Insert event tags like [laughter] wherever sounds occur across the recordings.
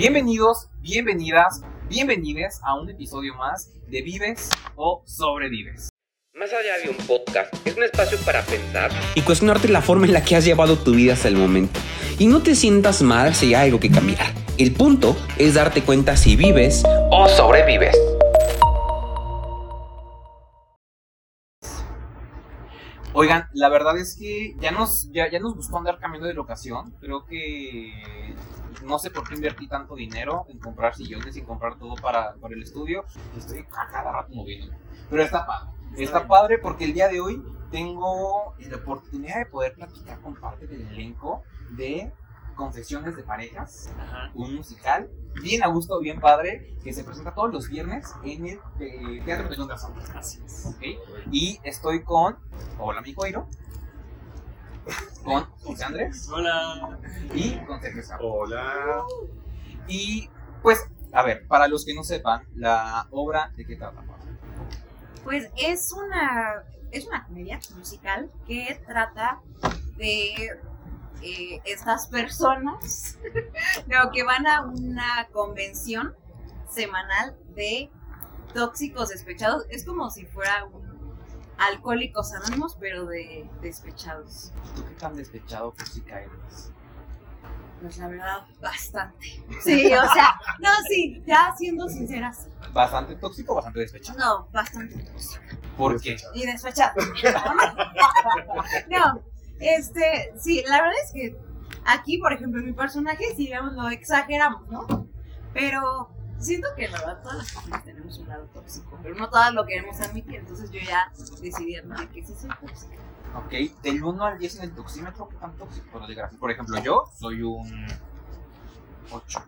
Bienvenidos, bienvenidas, bienvenides a un episodio más de Vives o Sobrevives. Más allá de un podcast, es un espacio para pensar y cuestionarte la forma en la que has llevado tu vida hasta el momento. Y no te sientas mal si hay algo que cambiar. El punto es darte cuenta si vives o sobrevives. Oigan, la verdad es que ya nos, ya, ya nos gustó andar cambiando de locación. Creo que no sé por qué invertí tanto dinero en comprar sillones y comprar todo para, para el estudio. Estoy a cada rato moviendo. Pero está padre. Está padre porque el día de hoy tengo la oportunidad de poder platicar con parte del elenco de Confesiones de Parejas, un musical bien a gusto, bien padre, que se presenta todos los viernes en el eh, Teatro de Londres. Así es. ¿okay? Y estoy con, hola mi Coiro, con José Andrés. Hola. Y con Sergio Sá. Hola. Y pues, a ver, para los que no sepan, la obra de qué trata. Pues es una, es una comedia musical que trata de eh, estas personas [laughs] no, que van a una convención semanal de tóxicos despechados. Es como si fuera un alcohólicos anónimos, pero de despechados. ¿Tú qué tan despechado tóxica eres? Pues la verdad, bastante. Sí, o sea, [laughs] no, sí, ya siendo sinceras. ¿Bastante tóxico o bastante despechado? No, bastante tóxico. ¿Por qué? Y despechado. [laughs] no, este, sí, la verdad es que aquí, por ejemplo, mi personaje, sí, digamos, lo exageramos, ¿no? Pero siento que la verdad todas las personas tenemos un lado tóxico, pero no todas lo queremos admitir, entonces yo ya decidí admitir que sí soy tóxica. Ok, del 1 al 10 en el toxímetro, ¿qué tan tóxico de? Por ejemplo, yo soy un 8.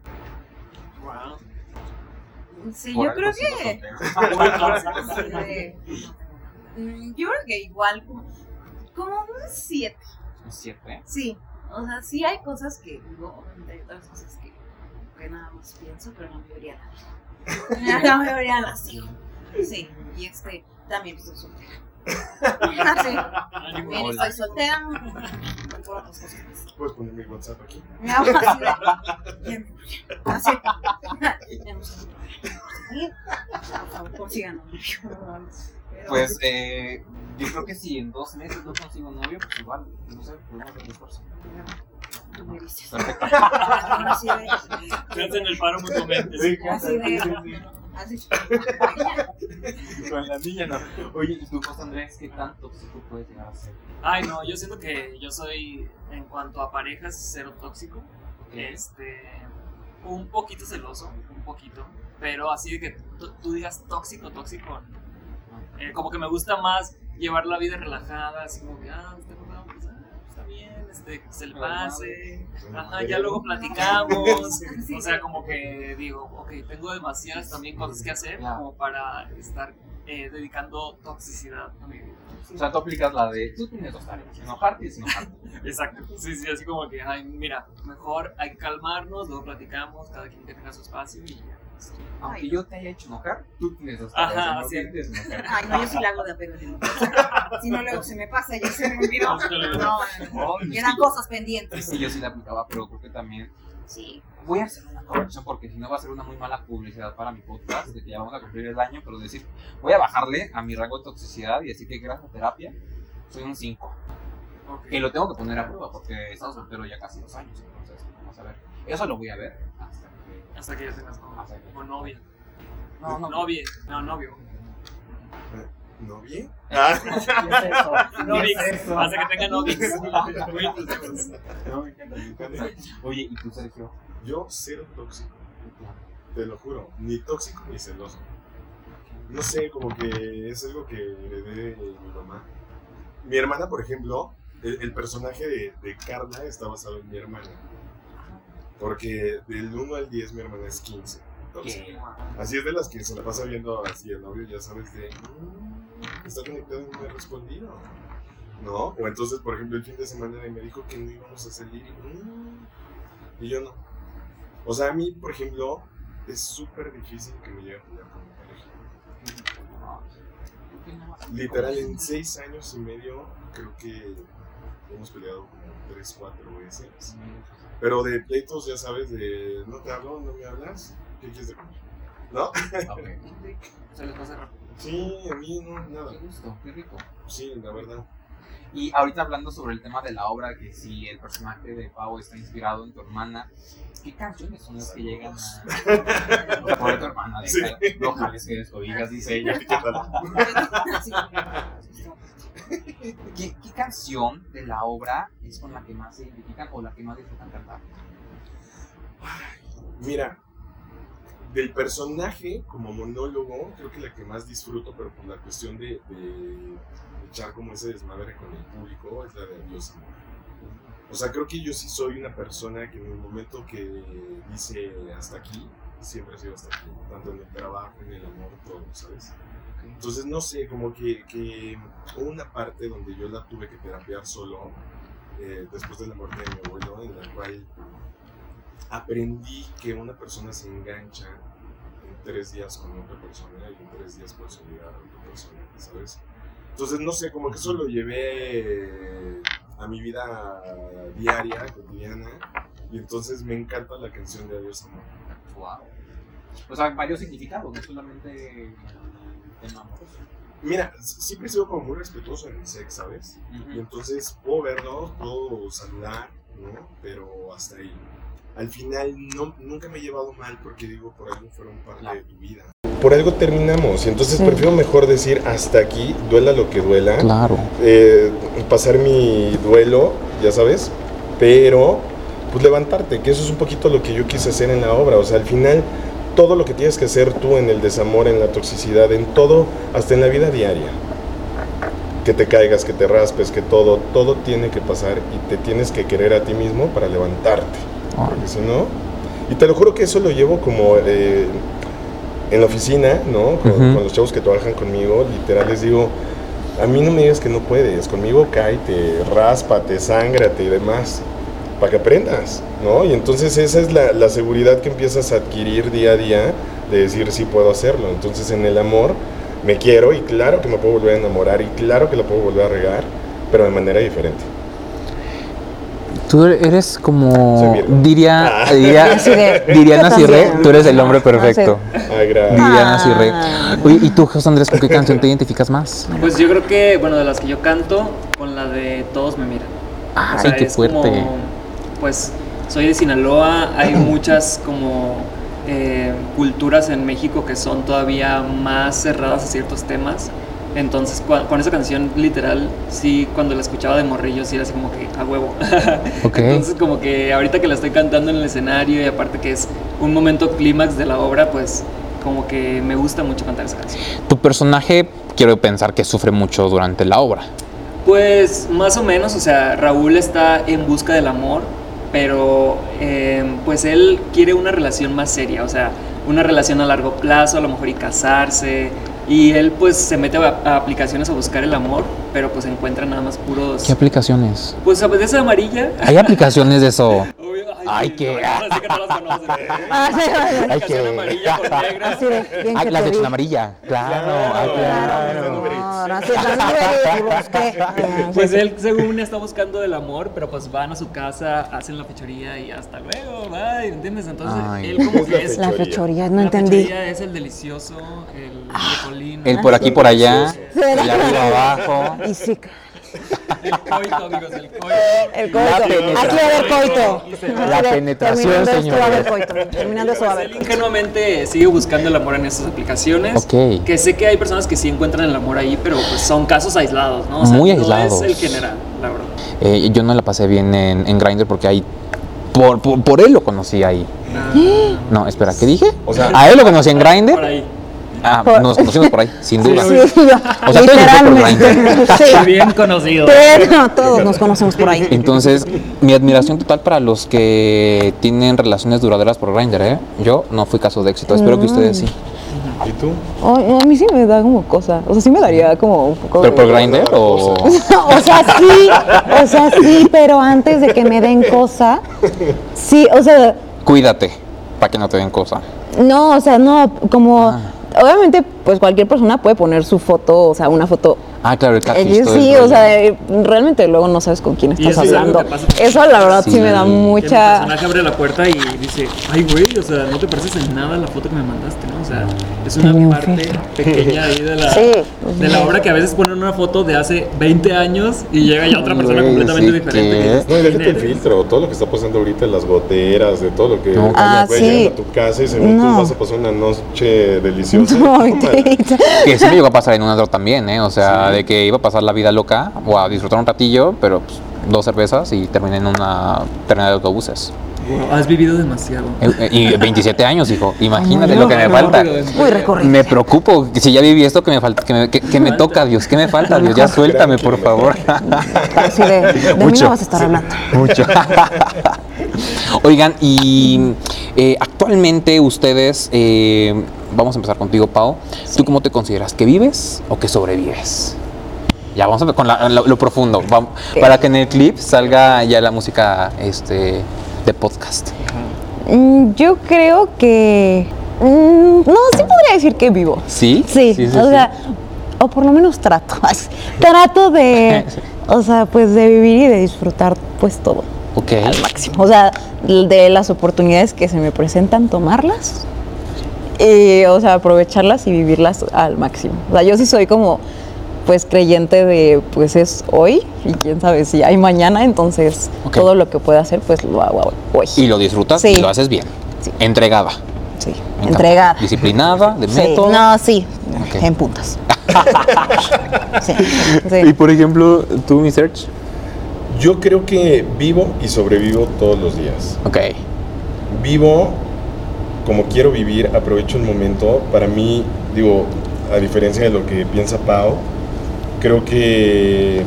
Wow. Sí, Por yo creo que... [laughs] mm, yo creo que igual, como, como un 7. Un 7. Sí, o sea, sí hay cosas que digo, obviamente hay otras cosas que, que nada más pienso, pero la mayoría la [laughs] La mayoría las digo. Sí, y este, también estoy soltera. [laughs] Sí, también Hola. estoy soltera. no por otras cosas más. Puedes poner mi WhatsApp aquí. [laughs] Me hago así de- bien, así. Tenemos un problema. Por favor, consíganos. Pues eh, yo creo que si en dos meses no consigo novio, pues igual, no sé, podemos hacer un esfuerzo. Tú me dices. Perfecto. Así de. Hacen el paro mutuamente. Sí, Así de. Así. Con la niña no. Oye, ¿y tú, José Andrés, qué tan tóxico puedes llegar a ser? Ay, no, yo siento que yo soy, en cuanto a parejas, cero tóxico. Ok. Este. Un poquito celoso, un poquito. Pero así de que tú digas tóxico, tóxico. Eh, como que me gusta más llevar la vida relajada, así como que, ah, está acordado, pues, ah, está bien, este, que se le pase. Ajá, ya luego platicamos. [laughs] O sea, como que digo, ok, tengo demasiadas también cosas que hacer como para estar eh, dedicando toxicidad a mi vida. O sea, tú aplicas la de, tú tienes dos tareas, enojarte y desenojarte. [laughs] Exacto. Sí, sí, así como que, ay, mira, mejor hay que calmarnos, luego platicamos, cada quien que tenga su espacio y ya. Aunque yo te haya hecho enojar, tú tienes dos tareas, Ajá, enojarte sí. Ay, no, yo sí la hago de apego de Si no, luego se me pasa, ya se me olvidó. [laughs] No, no, no. Ay, Quedan cosas pendientes. Sí, yo sí la aplicaba, pero creo que también Sí. voy a hacer una corrección porque si no va a ser una muy mala publicidad para mi podcast, de que ya vamos a cumplir el año, pero decir, voy a bajarle a mi rango de toxicidad y decir que gracias a terapia soy un 5. Ok. Que lo tengo que poner a prueba porque he estado soltero ya casi dos años, entonces vamos a ver. Eso lo voy a ver hasta que... Ya tengas que- como novia. No, no, Novia, no, novio. ¿Novia? [laughs] ¿Qué es eso? Novix, ¿Qué es eso? hasta que tenga Novix. [laughs] No, me encanta, me encanta. Oye, ¿y tú, Sergio? Yo cero tóxico, te lo juro. Ni tóxico ni celoso. No sé, como que es algo que heredé de mi mamá. Mi hermana, por ejemplo, el, el personaje de, de Carla está basado en mi hermana. Porque del 1 al 10 mi hermana es 15. Entonces, ¿Qué? Así es de las que se la pasa viendo así el novio, ya sabes, de. "Mm, Está conectado y no me ha respondido. ¿No? O entonces, por ejemplo, el fin de semana me dijo que no íbamos a salir y. "Mm", y yo no. O sea, a mí, por ejemplo, es súper difícil que me llegue a jugar con mi pareja. Literal, en seis años y medio, creo que hemos peleado como tres, cuatro veces. Pero de pleitos, ya sabes, de no te hablo, no me hablas, ¿qué quieres de comer? ¿No? [laughs] Ok. Se les pasa rápido. Sí, a mí no, nada. Qué gusto, qué rico. Sí, la verdad. Y ahorita hablando sobre el tema de la obra, que si el personaje de Pau está inspirado en tu hermana, ¿qué canciones son las que llegan a... [laughs] Por tu hermana, de Sí. no jales que descobijas, dice ella. [laughs] ¿Qué, ¿Qué canción de la obra es con la que más se identifican o la que más disfrutan cantar? Mira, del personaje como monólogo, creo que la que más disfruto, pero por la cuestión de, echar como ese desmadre con el público, es la de Amor. O sea, creo que yo sí soy una persona que en el momento que dice hasta aquí, siempre ha sido hasta aquí, tanto en el trabajo, en el amor, todo, ¿sabes? Entonces, no sé, como que, que hubo una parte donde yo la tuve que terapiar solo, eh, después de la muerte de mi abuelo, en la cual aprendí que una persona se engancha en tres días con otra persona y en tres días puedes olvidar a otra persona, ¿sabes? Entonces, no sé, como que eso lo llevé a mi vida diaria, cotidiana, y entonces me encanta la canción de Adiós Amor. Wow. O sea, varios significados, no solamente el. Mira, siempre he sido como muy respetuoso en mi sex, ¿sabes? Y entonces puedo verlo, puedo saludar, ¿no? Pero hasta ahí. Al final no, nunca me he llevado mal porque digo, por algo fueron parte de tu vida. Por algo terminamos y entonces Sí. prefiero mejor decir hasta aquí, duela lo que duela. Claro. eh, pasar mi duelo, ya sabes, pero pues levantarte, que eso es un poquito lo que yo quise hacer en la obra, o sea, al final todo lo que tienes que hacer tú en el desamor, en la toxicidad, en todo, hasta en la vida diaria, que te caigas, que te raspes, que todo, todo tiene que pasar y te tienes que querer a ti mismo para levantarte, porque si no, y te lo juro que eso lo llevo como eh, en la oficina, ¿no? Con, Ujú. con los chavos que trabajan conmigo, literal les digo, a mí no me digas que no puedes, conmigo cáete, ráspate, sángrate y demás, para que aprendas, ¿no? Y entonces esa es la, la seguridad que empiezas a adquirir día a día de decir sí puedo hacerlo. Entonces en el amor me quiero y claro que me puedo volver a enamorar y claro que lo puedo volver a regar, pero de manera diferente. Tú eres como diría Ah. diría, diría también. tú eres el hombre Ah, perfecto. Ay, gracias. Diría Rey. Ah. Oye, ¿y tú, José Andrés, con qué canción te identificas más? Pues yo creo que, bueno, de las que yo canto, con la de Todos me miran. O Ay, sea, qué es fuerte. como, pues soy de Sinaloa, hay [clears throat] muchas como eh, culturas en México que son todavía más cerradas a ciertos temas. Entonces, con esa canción, literal, sí, cuando la escuchaba de morrillo, sí era así como que a huevo. [laughs] Entonces, como que ahorita que la estoy cantando en el escenario y aparte que es un momento clímax de la obra, pues como que me gusta mucho cantar esa canción. Tu personaje, quiero pensar que sufre mucho durante la obra. Pues más o menos, o sea, Raúl está en busca del amor, pero eh, pues él quiere una relación más seria, o sea, una relación a largo plazo, a lo mejor y casarse, y él pues se mete a, a aplicaciones a buscar el amor, pero pues encuentra nada más puros... ¿Qué aplicaciones? Pues de esa amarilla. ¿Hay aplicaciones de eso? [laughs] Ay, que. Ah, [laughs] Ay, negra. Así de, bien Ah, que las te de vi. China Amarilla. Claro, Claro, ay. No, no. Ah, Pues él según está buscando el amor, pero pues van a su casa, hacen la fechoría y hasta luego, bye, ¿entiendes? Entonces Ay. él como que es... La fechoría, no la entendí. fechoría es el delicioso, el. El por aquí, por allá. El ¿Será? arriba, abajo. Y sí, El coito, amigos, el coito. el La coito. penetración. Aquí va a haber coito. La penetración, terminando va a haber coito. Terminando eso va a Pues haber él coito. ingenuamente sigue buscando el amor en estas aplicaciones. Ok. Que sé que hay personas que sí encuentran el amor ahí, pero pues son casos aislados, ¿no? O sea, Muy No aislados. es el general, la verdad. Eh, yo no la pasé bien en, en Grindr porque ahí. Por, por, por él lo conocí ahí. No, espera, ¿qué dije? O sea- a él lo conocí en Por Grindr. ahí. Ah, Por- nos conocimos por ahí, [laughs] sin duda. Sí, O sea, literalmente. [laughs] Sí, Bien conocido. pero todos nos conocemos por ahí. Entonces, mi admiración total para los que tienen relaciones duraderas por Grindr, ¿eh? Yo no fui caso de éxito, espero que ustedes sí. ¿Y tú? A mí sí me da como cosa. O sea, sí me daría como un poco. ¿Pero de- por Grindr o...? [laughs] o sea, sí, o sea, sí, pero antes de que me den cosa, sí, o sea, Cuídate, para que no te den cosa. no, o sea, no, como, Ah. Obviamente, pues cualquier persona puede poner su foto, o sea, una foto Ah, claro, el catfish. Eh, sí, o sea, eh, realmente luego no sabes con quién estás eso hablando. Eso la verdad sí, Sí. me da Que el mucha... personaje abre la puerta y dice, ay, güey, o sea, no te pareces en nada a la foto que me mandaste, ¿no? O sea, es una un parte pequeña ahí de la, Sí. de la obra que a veces ponen una foto de hace 20 años y llega ya otra persona Güey, completamente sí, diferente. que No, y déjate "¿Quién el eres?". filtro, todo lo que está pasando ahorita en las goteras, de todo lo que No, Ah, sí. a tu casa y según No. tú vas a pasar una noche deliciosa. [laughs] No. [laughs] Que sí me llegó a pasar en un antro también, ¿eh? O sea, de que iba a pasar la vida loca o a disfrutar un ratillo, pero pues, dos cervezas y terminé en una terminal de autobuses. Wow, has vivido demasiado. Eh, eh, Y 27 años, hijo. [laughs] Imagínate Ay, lo que me No, falta. Muy recorrido. Me preocupo. Si ya viví esto, que me falta, que me, que- que me toca, Dios. ¿Qué me falta, Dios? Ya [laughs] suéltame, por favor. Así de, de mí Mucho. no vas a estar hablando. Mucho. [laughs] Oigan, y eh, actualmente ustedes, eh, vamos a empezar contigo, Pau. ¿Tú cómo te consideras? ¿Que vives o que sobrevives? Ya, vamos a ver con la- lo, lo profundo. Para que en el clip salga ya la música este, de podcast. Mm, Yo creo que... mm, No, sí podría decir que vivo. ¿Sí? Sí, o sea, o por lo menos trato. [laughs] trato de, [laughs] o sea, pues de vivir y de disfrutar pues todo Ok. al máximo. O sea, de las oportunidades que se me presentan, tomarlas. Y, o sea, aprovecharlas y vivirlas al máximo. O sea, yo sí soy como, pues, creyente de, pues, es hoy y quién sabe si hay mañana, entonces todo lo que pueda hacer, pues, lo hago hoy. Y lo disfrutas Sí. y lo haces bien. Sí. Entregada. Sí, entregada. Disciplinada, de Sí, método. No, sí, en puntas. [laughs] sí, sí. por ejemplo, tú, mi search. Yo creo que vivo y sobrevivo todos los días. Ok. Vivo como quiero vivir, aprovecho el momento. Para mí, digo, a diferencia de lo que piensa Pau, creo que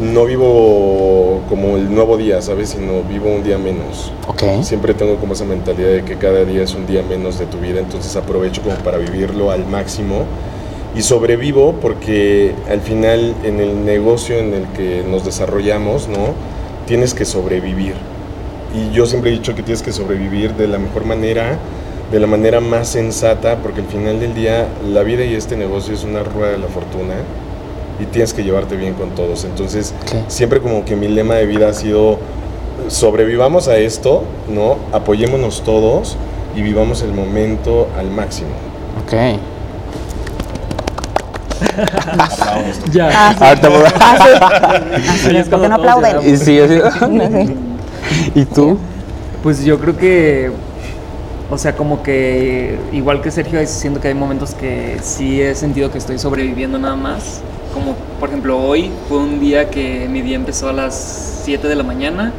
no vivo como el nuevo día, ¿sabes? Sino vivo un día menos. Ok. Siempre tengo como esa mentalidad de que cada día es un día menos de tu vida, entonces aprovecho como para vivirlo al máximo y sobrevivo porque al final en el negocio en el que nos desarrollamos, ¿no? Tienes que sobrevivir. Y yo siempre he dicho que tienes que sobrevivir de la mejor manera, de la manera más sensata, porque al final del día la vida y este negocio es una rueda de la fortuna y tienes que llevarte bien con todos. Entonces, Ok. siempre como que mi lema de vida ha sido sobrevivamos a esto, ¿no? Apoyémonos todos y vivamos el momento al máximo. Ok. Ya. Ah. Ahorita voy a- ¿por [laughs] qué no aplauden? Y sí, así. Sí. ¿Y tú? Pues yo creo que, o sea, como que igual que Sergio, siento que hay momentos que sí he sentido que estoy sobreviviendo nada más. Como por ejemplo hoy fue un día que mi día empezó a las 7 de la mañana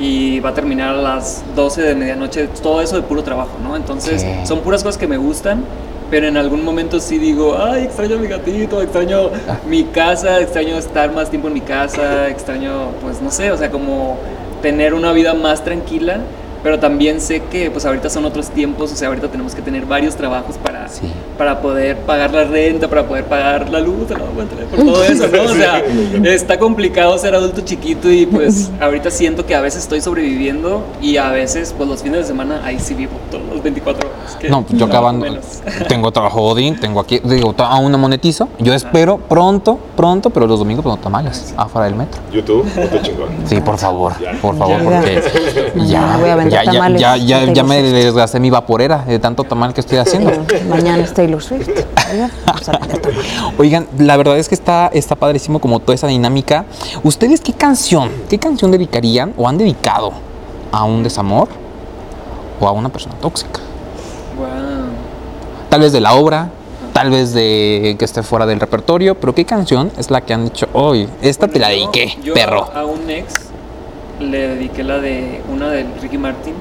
y va a terminar a las 12 de medianoche, todo eso de puro trabajo, ¿no? Entonces son puras cosas que me gustan. Pero en algún momento sí digo, ay, extraño a mi gatito, extraño mi casa, extraño estar más tiempo en mi casa, extraño, pues no sé, o sea, como tener una vida más tranquila, pero también sé que pues ahorita son otros tiempos, o sea, ahorita tenemos que tener varios trabajos para, Sí. para poder pagar la renta, para poder pagar la luz, el agua, el teléfono, todo [laughs] eso, ¿no? O sea, está complicado ser adulto chiquito y pues [laughs] ahorita siento que a veces estoy sobreviviendo y a veces pues los fines de semana ahí sí vivo todos los 24 horas. Que No, pues yo acabando. [laughs] Tengo trabajo Odín, tengo aquí, digo, aún no monetizo. Yo espero pronto, pronto, pero los domingos pues no tamales, afuera del metro. YouTube, otro chingón. Sí, por favor, por favor, Ya. porque ya, voy a vender ya, ya, ya, ya, ya me desgasté mi vaporera de tanto tamal que estoy haciendo. Mañana es Taylor Swift. Oigan, la verdad es que está, está padrísimo como toda esa dinámica. ¿Ustedes qué canción, qué canción dedicarían o han dedicado a un desamor o a una persona tóxica? Wow. Tal vez de la obra, tal vez de que esté fuera del repertorio, pero ¿qué canción es la que han dicho hoy? Esta te la Yo- dediqué, yo perro. A, a un ex le dediqué la de una de Ricky Martin.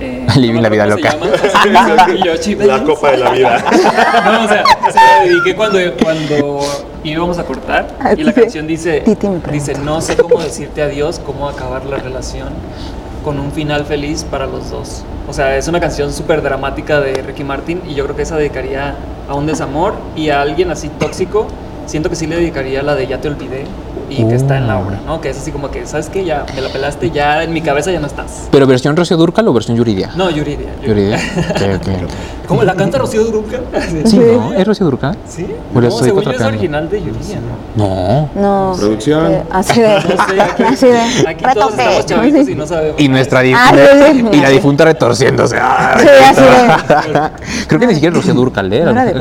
Eh, Living la vida loca. se llama. Y yo, "Chi, La copa de la vida. [laughs] No, o sea, se la dediqué cuando, cuando íbamos a cortar y la canción dice, dice, no sé cómo decirte adiós, cómo acabar la relación con un final feliz para los dos. O sea, es una canción súper dramática de Ricky Martin y yo creo que esa dedicaría a un desamor y a alguien así tóxico. Siento que sí le dedicaría la de Ya te olvidé, y que está en la Uh. obra, ¿no? Que es así como que, ¿sabes qué? Ya me la pelaste, ya en mi cabeza ya no estás. ¿Pero versión Rocío Durcal o versión Yuridia? No, Yuridia. Yuridia. [laughs] Ok, ok. ¿Cómo la canta Rocío Durca? [laughs] Sí, ¿no? ¿Es Rocío Durcal? ¿Sí? Pues no, según yo es original de Yuridia, ¿no? No. No. Producción. eh, así de. [laughs] No sé, aquí, así de. aquí todos estamos chavitos y no sabemos. Y nuestra Ah, difunta, sí, sí. y la difunta retorciéndose. Ay, Sí, así de. Creo que ni siquiera es Rocío Durcal, ¿eh? Era de.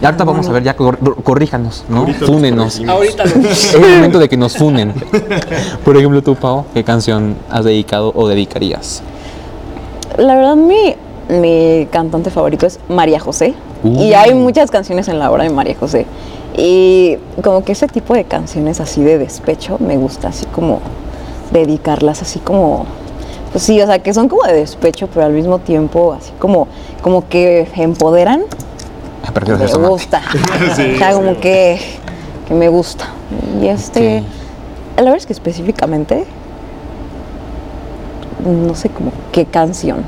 Y ahorita vamos a ver, ya cor- corríjanos, ¿no? Ahorita nos Fúnenos. corregimos. Ahorita lo [laughs] Es el momento de que nos funen. Por ejemplo, tú, Pau, ¿qué canción has dedicado o dedicarías? La verdad, mi, mi cantante favorito es María José. Uh. Y hay muchas canciones en la obra de María José. Y como que ese tipo de canciones así de despecho me gusta, así como dedicarlas, así como. Pues sí, o sea, que son como de despecho, pero al mismo tiempo así como, como que empoderan. Ah, Me gusta. [laughs] Sí, o sea, como sí. que, que me gusta. Y este. Ok. La verdad es que específicamente. No sé como qué canción.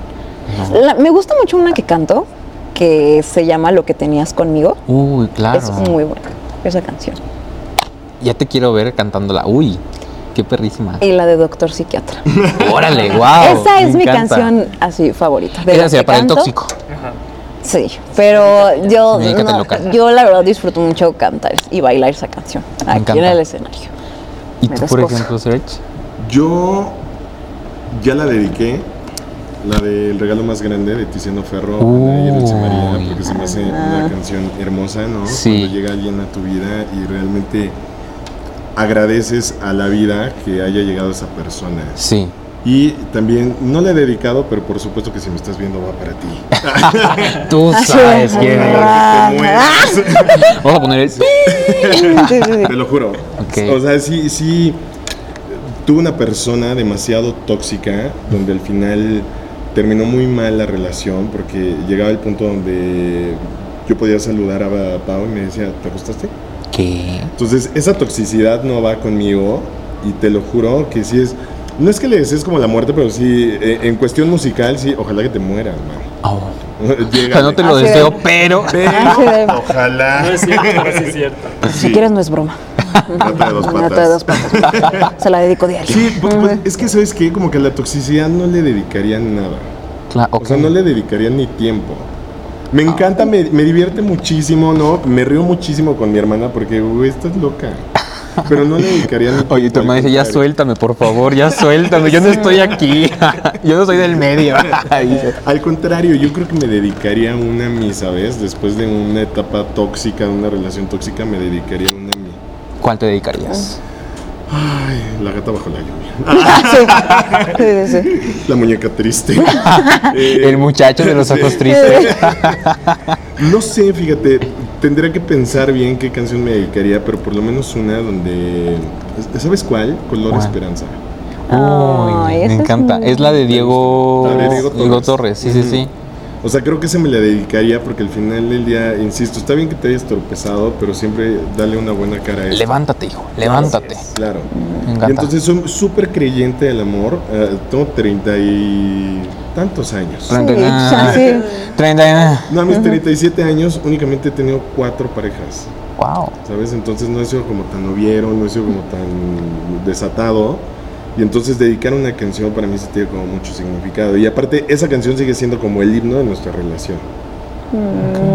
No. La- me gusta mucho una que canto que se llama Lo que tenías conmigo. Uy, claro. Es muy buena esa canción. Ya te quiero ver cantándola. Uy, qué perrísima. Y la de Doctor Psiquiatra. [laughs] Órale, wow. esa es mi encanta. canción así favorita. De Esa para el tóxico. Sí, pero yo, no, yo la verdad disfruto mucho cantar y bailar esa canción aquí encanta. en el escenario. ¿Y Me tú, por ejemplo, Serge? Yo ya la dediqué. La del regalo más grande de Tiziano Ferro, Ana y Dulce María, porque se me hace Ah. una canción hermosa, ¿no? Sí. Cuando llega alguien a tu vida y realmente agradeces a la vida que haya llegado esa persona. Sí. Y también, no le he dedicado, pero por supuesto que si me estás viendo va para ti. [laughs] Tú sabes es. quién es. Ah. Te mueres. Vamos a poner el... [laughs] Te lo juro. O sea, sí, sí. Tuve una persona demasiado tóxica donde al final terminó muy mal la relación porque llegaba el punto donde yo podía saludar a Pau y me decía, ¿te acostaste? ¿Qué? Entonces, esa toxicidad no va conmigo y te lo juro que sí es. No es que le desees como la muerte, pero sí, eh, en cuestión musical, sí, ojalá que te muera, man. Oh. O sea, no te lo de- deseo, pero... Pero, Así de- No ojalá. es cierto, pero sí es cierto. Si quieres no es broma. Rata de dos patas. de dos patas. Se la dedico diario. Sí, pues, pues, es que sabes que como que a la toxicidad no le dedicarían nada. Claro, O ok. sea, no le dedicarían ni tiempo. Me encanta, me, me divierte muchísimo, ¿no? Me río muchísimo con mi hermana porque, güey, estás loca. Pero no le dedicaría ni Oye, tu al dice, ya suéltame, por favor, ya suéltame. Yo no estoy aquí. [laughs] Yo no soy del medio. [laughs] Al contrario, yo creo que me dedicaría una a mí, ¿sabes? Después de una etapa tóxica, de una relación tóxica, me dedicaría una a mí. ¿Cuál te dedicarías? Ay, la gata bajo la lluvia. Sí, sí, [laughs] sí. La muñeca triste. El muchacho de los ojos tristes. No sé, fíjate, tendría que pensar bien qué canción me dedicaría, pero por lo menos una donde... ¿Sabes cuál? Color ¿Cuál? Esperanza. Esa me es encanta. muy- Es la de Diego, La de Diego Diego Torres. Sí, sí, sí. O sea, creo que se me la dedicaría porque al final del día, insisto, está bien que te hayas tropezado, pero siempre dale una buena cara a esto. Levántate, hijo, levántate. Claro. Me Y entonces soy súper creyente del amor. eh, tengo treinta y tantos años. Treinta y- Sí, sí. treinta y- No, a mis 37 años únicamente he tenido cuatro parejas. Wow. ¿Sabes? Entonces no he sido como tan noviero, no he sido como tan desatado. Y entonces dedicar una canción para mí sí tiene como mucho significado. Y aparte, esa canción sigue siendo como el himno de nuestra relación. Mm,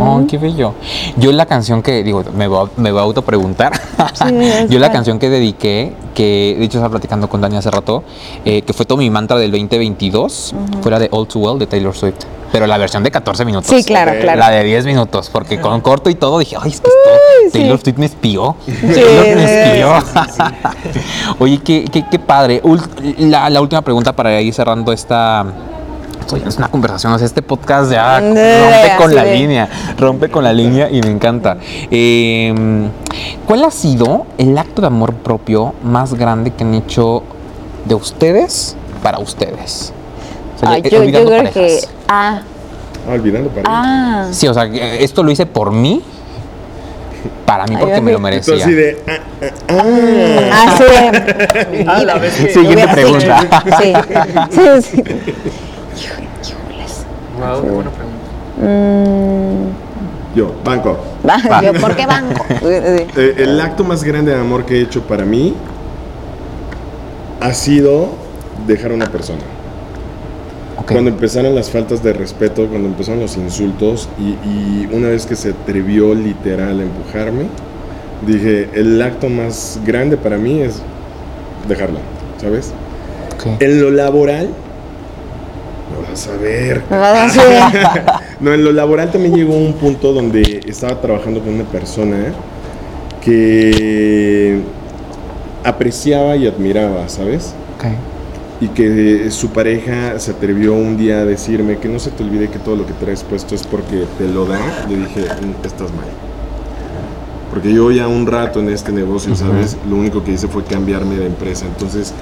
Oh, qué bello. Yo la canción que, digo, me voy, a- me voy a autopreguntar. Sí, [laughs] es Yo la canción que dediqué, que de hecho estaba platicando con Dani hace rato, eh, que fue todo mi mantra del 2022, fue la de All Too Well de Taylor Swift. Pero la versión de 14 minutos. Sí, claro, claro. La de 10 minutos, porque con corto y todo dije, ay, es que esto. Taylor Swift me espió. [laughs] Taylor me sí, espió. [laughs] Oye, qué, qué, qué padre. La, la última pregunta para ir cerrando esta. Oye, es una conversación, o sea, este podcast ya [laughs] rompe con la línea, rompe con la línea y me encanta. Eh, ¿Cuál ha sido el acto de amor propio más grande que han hecho de ustedes para ustedes? O sea, Ay, eh, yo, yo creo que. parejas. Ah, Ah, olvidando parejas. ah. Sí, o sea, que esto lo hice por mí, para mí porque me lo sí. merecía. Así de. ah, ah, ah. Ah, sí. Ah, la vez que- Siguiente Hubiera pregunta. Sí, sí, sí. [laughs] Híjoles. Wow, qué buena pregunta. Mm, Yo, banco. Va, yo, ¿Por qué banco? [laughs] Sí, sí. Eh, el acto más grande de amor que he hecho para mí ha sido dejar a una persona. Cuando empezaron las faltas de respeto, cuando empezaron los insultos y, y una vez que se atrevió literal a empujarme, dije, el acto más grande para mí es dejarla, ¿sabes? Ok. En lo laboral, lo vas a ver. [laughs] No, en lo laboral también llegó un punto donde estaba trabajando con una persona que apreciaba y admiraba, ¿sabes? Ok. Y que su pareja se atrevió un día a decirme que no se te olvide que todo lo que traes puesto es porque te lo da. Le dije, "Mm, estás mal. Porque yo ya un rato en este negocio, ¿sabes? Lo único que hice fue cambiarme de empresa. Entonces,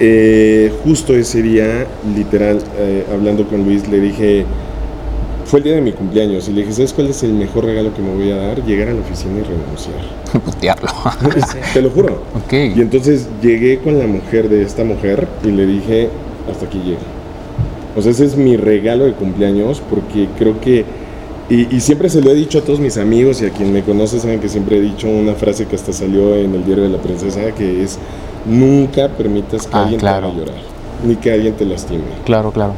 eh, justo ese día, literal, eh, hablando con Luis, le dije, fue el día de mi cumpleaños, y le dije, ¿sabes cuál es el mejor regalo que me voy a dar? Llegar a la oficina y renunciar. [laughs] Putearlo. [laughs] Te lo juro. ok. Y entonces llegué con la mujer de esta mujer y le dije, hasta aquí llego. O sea, ese es mi regalo de cumpleaños porque creo que, y, y siempre se lo he dicho a todos mis amigos y a quien me conoce saben que siempre he dicho una frase que hasta salió en el diario de la princesa, que es, nunca permitas que Ah, alguien claro. te haga llorar, ni que alguien te lastime. Claro, claro.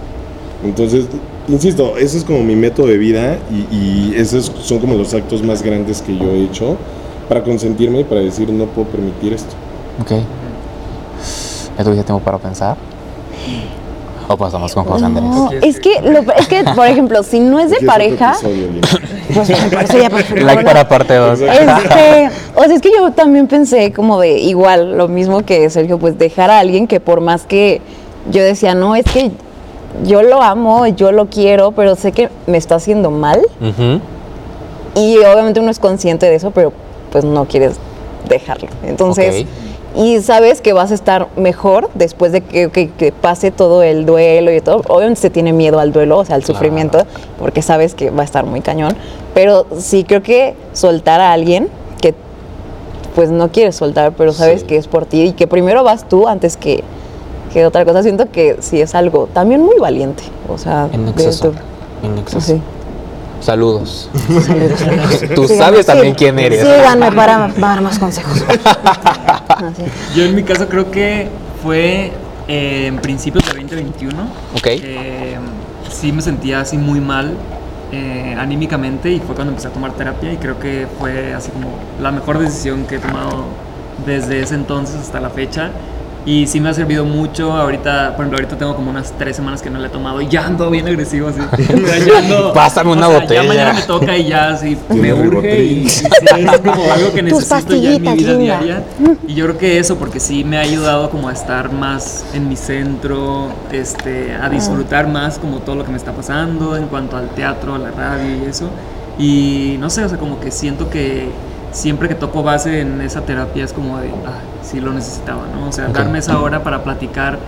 Entonces, insisto, ese es como mi método de vida y, y esos son como los actos más grandes que yo he hecho para consentirme y para decir, no puedo permitir esto. Ok. ¿Ya tuviste tiempo para pensar? ¿O pasamos con José Andrés? No, es que, lo- es que, por ejemplo, si no es de pareja, episodio, pues por eso ya por Like para parte 2. Este, o sea, es que yo también pensé como de igual, lo mismo que Sergio, pues dejar a alguien que por más que yo decía, no, es que yo lo amo, yo lo quiero, pero sé que me está haciendo mal y obviamente uno es consciente de eso, pero pues no quieres dejarlo. Entonces, y sabes que vas a estar mejor después de que, que- que pase todo el duelo y todo. Obviamente se tiene miedo al duelo, o sea, al Claro. sufrimiento, porque sabes que va a estar muy cañón. Pero sí creo que soltar a alguien que pues no quieres soltar, pero sabes Sí. que es por ti y que primero vas tú antes que, que otra cosa. Siento que sí es algo también muy valiente. O sea, En exceso. tu- En exceso. sí. Saludos. Tú Síganme, sabes también sí, quién eres. Síganme para dar más consejos. [laughs] Así. Yo en mi caso creo que fue eh, en principios de 2021. Ok. Eh, sí me sentía así muy mal eh, anímicamente y fue cuando empecé a tomar terapia y creo que fue así como la mejor decisión que he tomado desde ese entonces hasta la fecha. Y sí me ha servido mucho. Ahorita, por ejemplo, ahorita tengo como unas tres semanas que no le he tomado y ya ando bien agresivo así. [laughs] Ya ando- Pásame una o sea, botella. Ya mañana me toca y ya así me urge y, y sí, es como algo que necesito ya en mi vida linda. diaria. Y yo creo que eso, porque sí me ha ayudado como a estar más en mi centro, este, a disfrutar más como todo lo que me está pasando en cuanto al teatro, a la radio y eso. Y no sé, o sea, como que siento que siempre que toco base en esa terapia es como de, ah, sí lo necesitaba, ¿no? O sea, Ok. darme esa hora para platicar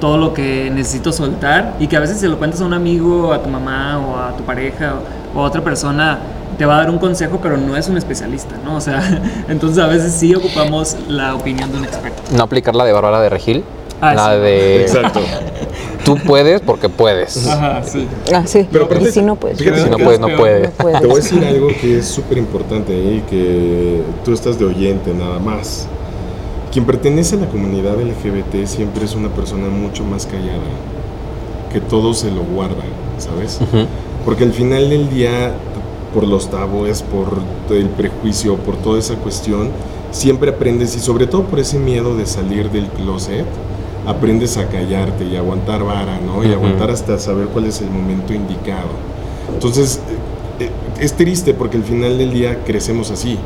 todo lo que necesito soltar y que a veces se lo cuentas a un amigo, a tu mamá o a tu pareja o, o a otra persona, te va a dar un consejo, pero no es un especialista, ¿no? O sea, [laughs] entonces a veces sí ocupamos la opinión de un experto. No aplicar la de Bárbara de Regil. Ah, la sí. de Exacto. [laughs] tú puedes porque puedes. Ajá, sí. Ah, sí. Pero aparte, y si no puedes. fíjate Si no puedes, no puedes. No puedes. Te voy a decir algo que es súper importante ahí, que tú estás de oyente nada más. Quien pertenece a la comunidad LGBT siempre es una persona mucho más callada, que todo se lo guarda, ¿sabes? Ujú. Porque al final del día, por los tabúes, por el prejuicio, por toda esa cuestión, siempre aprendes y sobre todo por ese miedo de salir del closet, aprendes a callarte y aguantar vara, ¿no? Y aguantar hasta saber cuál es el momento indicado. Entonces, eh, eh, es triste porque al final del día crecemos así.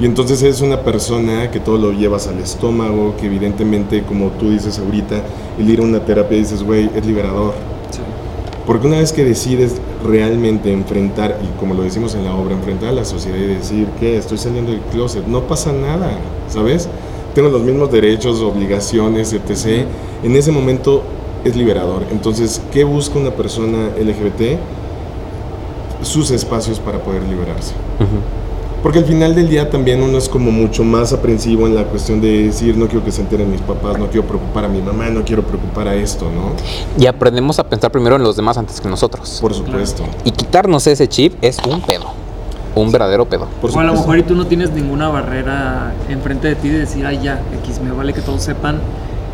Y entonces eres una persona que todo lo llevas al estómago, que evidentemente, como tú dices ahorita, el ir a una terapia dices, güey, es liberador. Sí. Porque una vez que decides realmente enfrentar, y como lo decimos en la obra, enfrentar a la sociedad y decir que estoy saliendo del closet, no pasa nada, ¿sabes? Tengo los mismos derechos, obligaciones, etc. En ese momento es liberador. Entonces, ¿qué busca una persona LGBT? Sus espacios para poder liberarse. Ujú. Porque al final del día también uno es como mucho más aprensivo en la cuestión de decir, no quiero que se enteren mis papás, no quiero preocupar a mi mamá, no quiero preocupar a esto, ¿no? Y aprendemos a pensar primero en los demás antes que nosotros. Por supuesto. Y quitarnos ese chip es un pedo. Un verdadero pedo. Por o a lo mejor y tú no tienes ninguna barrera enfrente de ti de decir, ay, ya, X, me vale que todos sepan,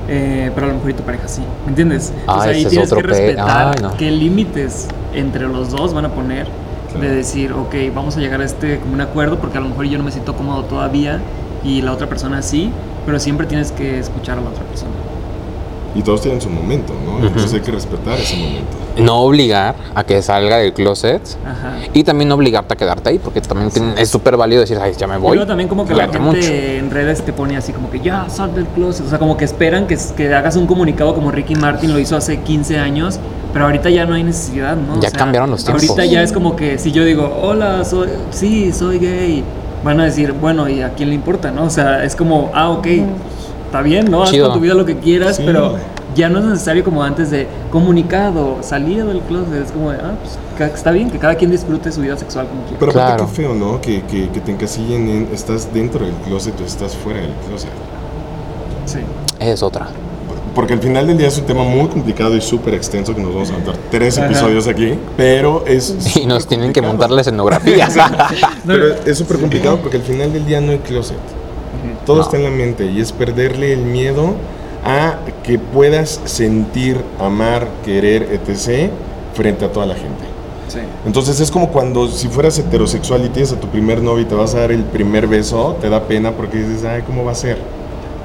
eh, pero a lo mejor y tu pareja sí. ¿Me entiendes? Ah, Entonces ahí ese es tienes otro que pe- respetar Ay, no. qué límites entre los dos van a poner Claro. de decir, ok, vamos a llegar a este como un acuerdo porque a lo mejor yo no me siento cómodo todavía y la otra persona sí, pero siempre tienes que escuchar a la otra persona. Y todos tienen su momento, ¿no? Ujú. Entonces hay que respetar ese momento. No obligar a que salga del closet. Ajá. Y también no obligarte a quedarte ahí, porque también tiene- es súper válido decir, ay, ya me voy. luego también como que la gente mucho. en redes te pone así como que ya sal del closet, o sea, como que esperan que, que hagas un comunicado como Ricky Martin lo hizo hace 15 años, pero ahorita ya no hay necesidad, ¿no? O Ya sea, cambiaron los tiempos. Ahorita ya es como que si yo digo, hola, soy, sí, soy gay, van a decir, bueno, ¿y a quién le importa, no? O sea, es como, ah, ok, está bien, ¿no? Haz Chido. con tu vida lo que quieras, Sí. pero ya no es necesario como antes de comunicado, salida del closet, es como de, ah, pues está bien, que cada quien disfrute su vida sexual como quiera. Pero aparte Claro. qué feo, ¿no? Que, que, que te encasillen en estás dentro del closet o estás fuera del closet. Sí. Es otra. Porque al final del día es un tema muy complicado y súper extenso que nos vamos a aventar tres Ajá. episodios aquí, pero es... Y nos tienen que complicado. montar la escenografía. [laughs] Pero es [laughs] súper complicado porque al final del día no hay closet. Todo No. está en la mente y es perderle el miedo a que puedas sentir, amar, querer, etc. frente a toda la gente. Sí. Entonces es como cuando si fueras heterosexual y tienes a tu primer novio y te vas a dar el primer beso, te da pena porque dices, ay, ¿cómo va a ser?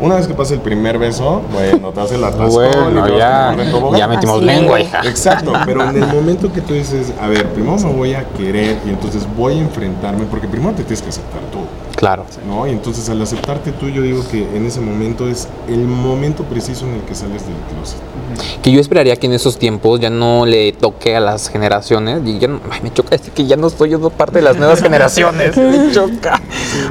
Una vez que pasa el primer beso, bueno, te hace la atascón y bueno, ya, ya metimos Así lengua, hija. Exacto, [laughs] pero en el momento que tú dices, a ver, primero me voy a querer y entonces voy a enfrentarme, porque primero te tienes que aceptar tú, Claro. ¿no? Y entonces al aceptarte tú, yo digo que en ese momento es el momento preciso en el que sales del closet. Que yo esperaría que en esos tiempos ya no le toque a las generaciones. Y ya no- ay, me choca decir que ya no soy yo parte de las nuevas [laughs] generaciones. Me choca.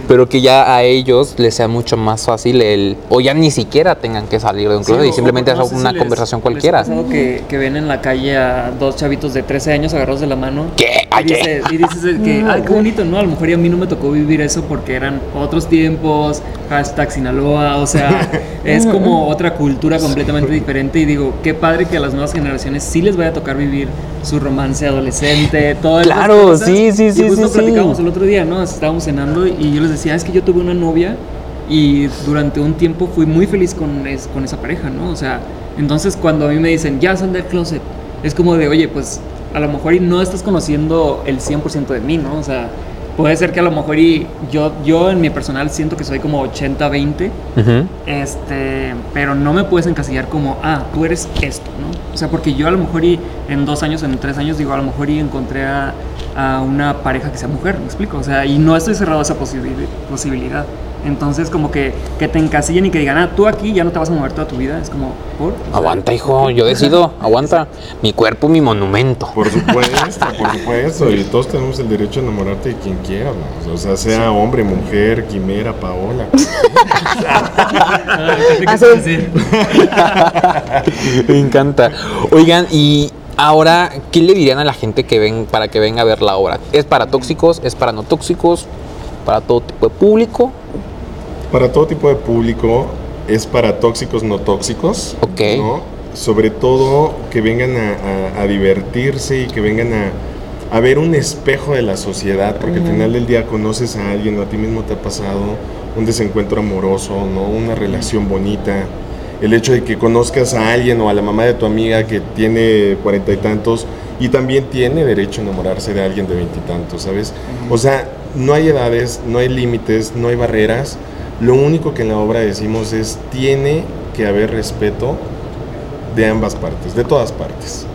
Pero que ya a ellos les sea mucho más fácil el. O ya ni siquiera tengan que salir de un closet Sí, y simplemente no una si les- conversación les cualquiera. pasado que, que ven en la calle a dos chavitos de 13 años agarrados de la mano. ¿Qué? Y dices, y dices que, ay, qué bonito, ¿no? A lo mejor y a mí no me tocó vivir eso porque eran otros tiempos, hashtag Sinaloa, o sea, [laughs] es como otra cultura completamente diferente y digo, qué padre que a las nuevas generaciones sí les vaya a tocar vivir su romance adolescente, todo esas Claro, cosas. sí, sí, sí, Y justo sí, sí. platicábamos el otro día, ¿no? Estábamos cenando y yo les decía, es que yo tuve una novia y durante un tiempo fui muy feliz con, es- con esa pareja, ¿no? O sea, entonces cuando a mí me dicen, ya sal del closet, es como de, oye, pues a lo mejor y no estás conociendo el 100% de mí, ¿no? O sea, puede ser que a lo mejor y yo, yo en mi personal siento que soy como 80-20, Ujú. este, pero no me puedes encasillar como, ah, tú eres esto, ¿no? O sea, porque yo a lo mejor y en dos años, en tres años, digo, a lo mejor y encontré a, a una pareja que sea mujer, ¿me explico? O sea, y no estoy cerrado a esa posibi- posibilidad. Entonces, como que, que te encasillen y que digan, ah, tú aquí ya no te vas a mover toda tu vida, es como, ¿por? O sea, Aguanta, hijo, yo decido, [laughs] aguanta. Mi cuerpo, mi monumento. Por supuesto, por supuesto, y todos tenemos el derecho a enamorarte de quien quiera, ¿no? o sea, sea hombre, mujer, quimera, Paola. [laughs] ah. Me encanta. Oigan, y ahora, ¿qué le dirían a la gente que ven para que venga a ver la obra? ¿Es para tóxicos? ¿Es para no tóxicos? ¿Para todo tipo de público? Para todo tipo de público, es para tóxicos, no tóxicos. Ok. ¿no? Sobre todo que vengan a, a- a divertirse y que vengan a, a ver un espejo de la sociedad, porque al final del día conoces a alguien o a ti mismo te ha pasado un desencuentro amoroso, ¿no? una relación bonita. El hecho de que conozcas a alguien o a la mamá de tu amiga que tiene cuarenta y tantos y también tiene derecho a enamorarse de alguien de veintitantos, ¿sabes? O sea, no hay edades, no hay límites, no hay barreras. Lo único que en la obra decimos es tiene que haber respeto de ambas partes, de todas partes.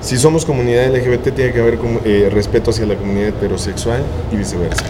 Si somos comunidad LGBT, tiene que haber eh, respeto hacia la comunidad heterosexual y viceversa.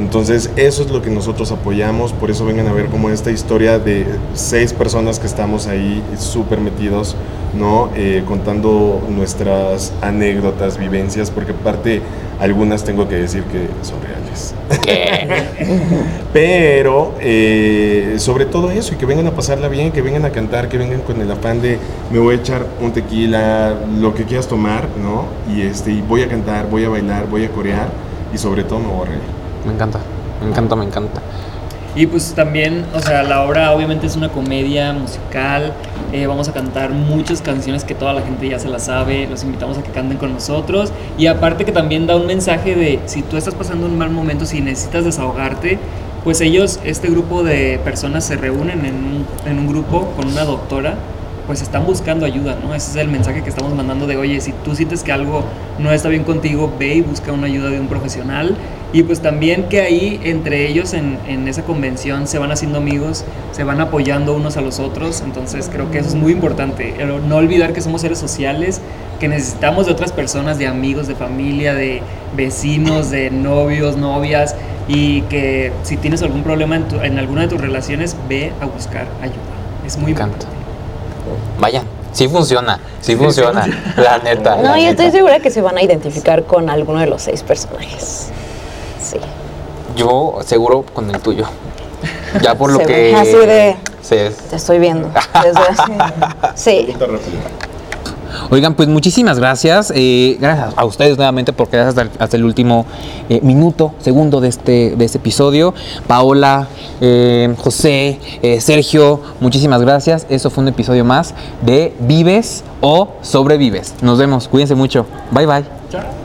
Entonces, eso es lo que nosotros apoyamos, por eso vengan a ver como esta historia de seis personas que estamos ahí súper metidos, ¿no? Eh, contando nuestras anécdotas, vivencias, porque aparte algunas tengo que decir que son reales. [laughs] Pero, eh, sobre todo eso, y que vengan a pasarla bien, que vengan a cantar, que vengan con el afán de me voy a echar un tequila, lo que quieras tomar, ¿no? Y, este, y voy a cantar, voy a bailar, voy a corear, y sobre todo me voy a reír. Me encanta, me encanta, me encanta. Y pues también, o sea, la obra obviamente es una comedia musical, eh, vamos a cantar muchas canciones que toda la gente ya se las sabe, los invitamos a que canten con nosotros y aparte que también da un mensaje de si tú estás pasando un mal momento, si necesitas desahogarte, pues ellos, este grupo de personas se reúnen en un, en un grupo con una doctora pues están buscando ayuda, ¿no? Ese es el mensaje que estamos mandando de, oye, si tú sientes que algo no está bien contigo, ve y busca una ayuda de un profesional. Y pues también que ahí entre ellos en, en esa convención se van haciendo amigos, se van apoyando unos a los otros. Entonces creo que eso es muy importante. Pero no olvidar que somos seres sociales, que necesitamos de otras personas, de amigos, de familia, de vecinos, de novios, novias. Y que si tienes algún problema en, tu- en alguna de tus relaciones, ve a buscar ayuda. Es muy importante. Vayan, sí funciona, sí funciona, la neta. No, la yo neta. estoy segura que se van a identificar con alguno de los seis personajes. Sí. Yo seguro con el tuyo. Ya por lo que... así de- Sí. Te estoy viendo. [laughs] Desde. Sí. Oigan, pues muchísimas gracias. eh, gracias a ustedes nuevamente por quedarse hasta el, último eh, minuto, segundo de este, de este episodio. Paola, eh, José, Sergio, muchísimas gracias. Eso fue un episodio más de Vives o Sobrevives. Nos vemos. Cuídense mucho. Bye bye. Chao.